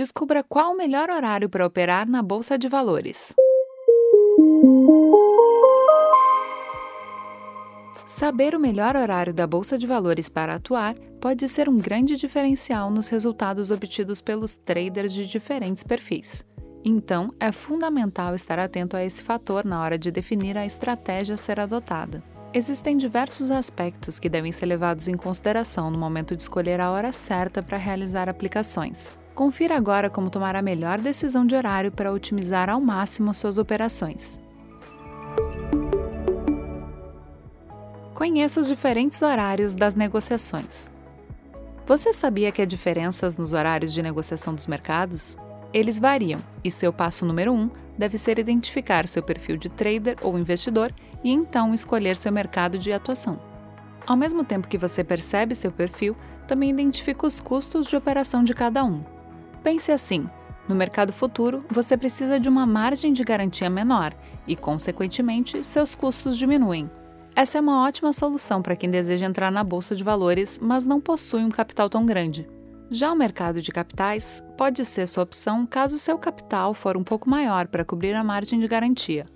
Descubra qual o melhor horário para operar na Bolsa de Valores. Saber o melhor horário da Bolsa de Valores para atuar pode ser um grande diferencial nos resultados obtidos pelos traders de diferentes perfis. Então, é fundamental estar atento a esse fator na hora de definir a estratégia a ser adotada. Existem diversos aspectos que devem ser levados em consideração no momento de escolher a hora certa para realizar aplicações. Confira agora como tomar a melhor decisão de horário para otimizar ao máximo suas operações. Conheça os diferentes horários das negociações. Você sabia que há diferenças nos horários de negociação dos mercados? Eles variam, e seu passo número 1 um deve ser identificar seu perfil de trader ou investidor e então escolher seu mercado de atuação. Ao mesmo tempo que você percebe seu perfil, também identifica os custos de operação de cada um. Pense assim: no mercado futuro, você precisa de uma margem de garantia menor e, consequentemente, seus custos diminuem. Essa é uma ótima solução para quem deseja entrar na bolsa de valores, mas não possui um capital tão grande. Já o mercado de capitais pode ser sua opção caso seu capital for um pouco maior para cobrir a margem de garantia.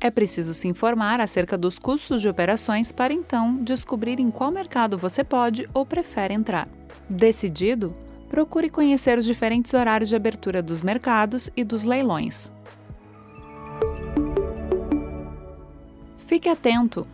É preciso se informar acerca dos custos de operações para então descobrir em qual mercado você pode ou prefere entrar. Decidido? Procure conhecer os diferentes horários de abertura dos mercados e dos leilões. Fique atento!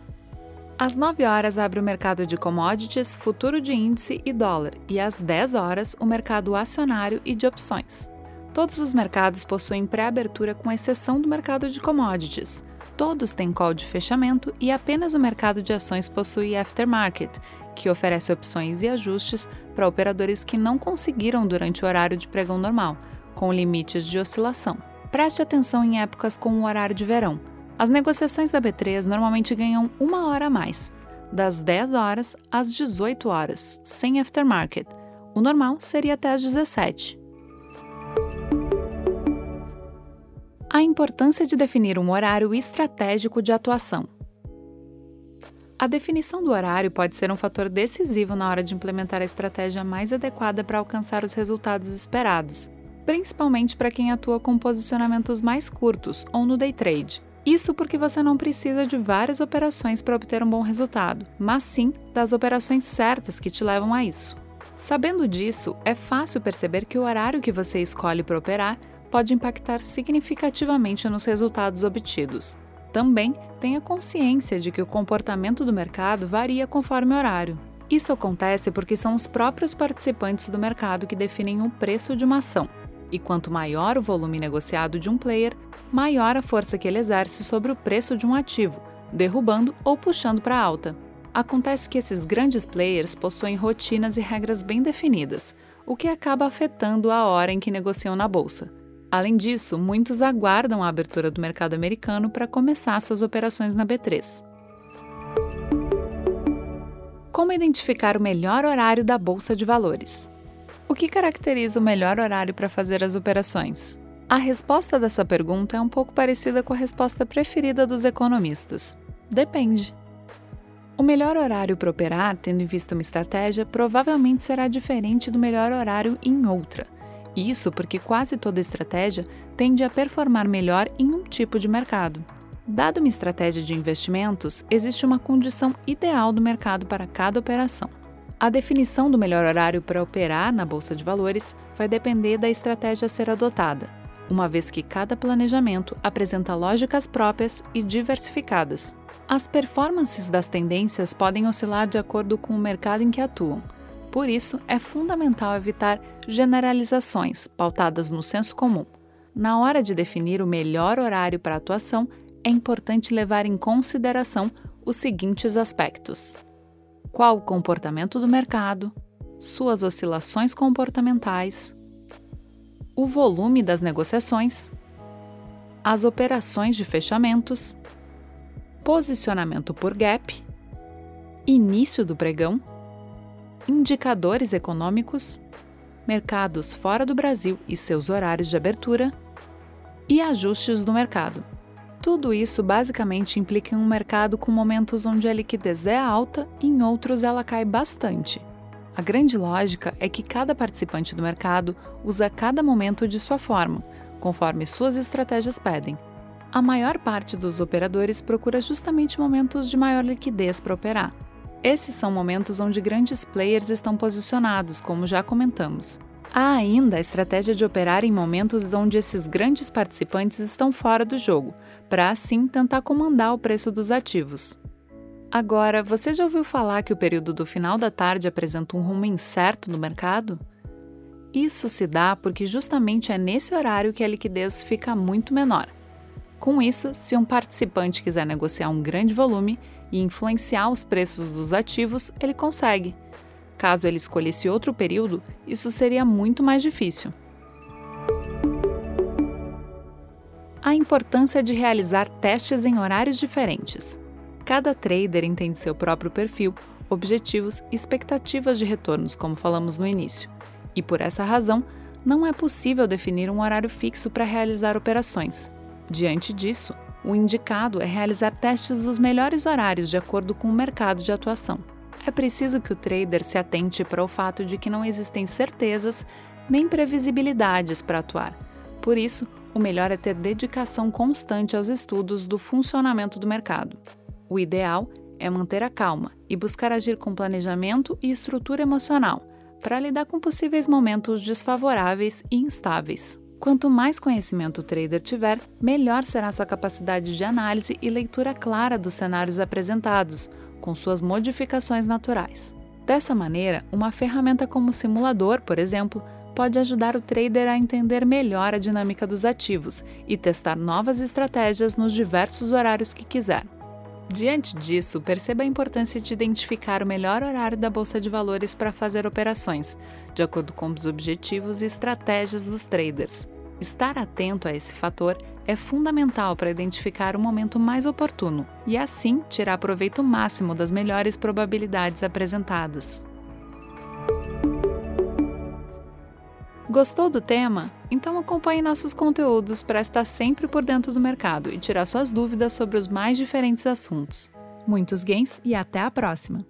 Às 9 horas abre o mercado de commodities, futuro de índice e dólar, e às 10 horas o mercado acionário e de opções. Todos os mercados possuem pré-abertura com exceção do mercado de commodities. Todos têm call de fechamento e apenas o mercado de ações possui aftermarket, que oferece opções e ajustes para operadores que não conseguiram durante o horário de pregão normal, com limites de oscilação. Preste atenção em épocas com o horário de verão as negociações da B3 normalmente ganham uma hora a mais, das 10 horas às 18 horas, sem aftermarket. O normal seria até às 17. A importância de definir um horário estratégico de atuação. A definição do horário pode ser um fator decisivo na hora de implementar a estratégia mais adequada para alcançar os resultados esperados, principalmente para quem atua com posicionamentos mais curtos ou no day trade. Isso porque você não precisa de várias operações para obter um bom resultado, mas sim das operações certas que te levam a isso. Sabendo disso, é fácil perceber que o horário que você escolhe para operar pode impactar significativamente nos resultados obtidos. Também tenha consciência de que o comportamento do mercado varia conforme o horário. Isso acontece porque são os próprios participantes do mercado que definem o preço de uma ação, e quanto maior o volume negociado de um player, maior a força que ele exerce sobre o preço de um ativo, derrubando ou puxando para alta. Acontece que esses grandes players possuem rotinas e regras bem definidas, o que acaba afetando a hora em que negociam na bolsa. Além disso, muitos aguardam a abertura do mercado americano para começar suas operações na B3. Como identificar o melhor horário da bolsa de valores? O que caracteriza o melhor horário para fazer as operações? A resposta dessa pergunta é um pouco parecida com a resposta preferida dos economistas. Depende. O melhor horário para operar, tendo em vista uma estratégia, provavelmente será diferente do melhor horário em outra. Isso porque quase toda estratégia tende a performar melhor em um tipo de mercado. Dado uma estratégia de investimentos, existe uma condição ideal do mercado para cada operação. A definição do melhor horário para operar na bolsa de valores vai depender da estratégia a ser adotada, uma vez que cada planejamento apresenta lógicas próprias e diversificadas. As performances das tendências podem oscilar de acordo com o mercado em que atuam. Por isso, é fundamental evitar generalizações pautadas no senso comum. Na hora de definir o melhor horário para atuação, é importante levar em consideração os seguintes aspectos qual o comportamento do mercado, suas oscilações comportamentais, o volume das negociações, as operações de fechamentos, posicionamento por gap, início do pregão, indicadores econômicos, mercados fora do Brasil e seus horários de abertura e ajustes do mercado. Tudo isso basicamente implica em um mercado com momentos onde a liquidez é alta e em outros ela cai bastante. A grande lógica é que cada participante do mercado usa cada momento de sua forma, conforme suas estratégias pedem. A maior parte dos operadores procura justamente momentos de maior liquidez para operar. Esses são momentos onde grandes players estão posicionados, como já comentamos. Há ainda a estratégia de operar em momentos onde esses grandes participantes estão fora do jogo, para assim tentar comandar o preço dos ativos. Agora, você já ouviu falar que o período do final da tarde apresenta um rumo incerto no mercado? Isso se dá porque justamente é nesse horário que a liquidez fica muito menor. Com isso, se um participante quiser negociar um grande volume e influenciar os preços dos ativos, ele consegue. Caso ele escolhesse outro período, isso seria muito mais difícil. A importância de realizar testes em horários diferentes. Cada trader entende seu próprio perfil, objetivos e expectativas de retornos, como falamos no início, e por essa razão, não é possível definir um horário fixo para realizar operações. Diante disso, o indicado é realizar testes dos melhores horários de acordo com o mercado de atuação. É preciso que o trader se atente para o fato de que não existem certezas nem previsibilidades para atuar. Por isso, o melhor é ter dedicação constante aos estudos do funcionamento do mercado. O ideal é manter a calma e buscar agir com planejamento e estrutura emocional para lidar com possíveis momentos desfavoráveis e instáveis. Quanto mais conhecimento o trader tiver, melhor será sua capacidade de análise e leitura clara dos cenários apresentados, com suas modificações naturais. Dessa maneira, uma ferramenta como o simulador, por exemplo, pode ajudar o trader a entender melhor a dinâmica dos ativos e testar novas estratégias nos diversos horários que quiser. Diante disso, perceba a importância de identificar o melhor horário da bolsa de valores para fazer operações, de acordo com os objetivos e estratégias dos traders. Estar atento a esse fator é fundamental para identificar o momento mais oportuno e, assim, tirar proveito máximo das melhores probabilidades apresentadas. Gostou do tema? Então acompanhe nossos conteúdos para estar sempre por dentro do mercado e tirar suas dúvidas sobre os mais diferentes assuntos. Muitos gains e até a próxima!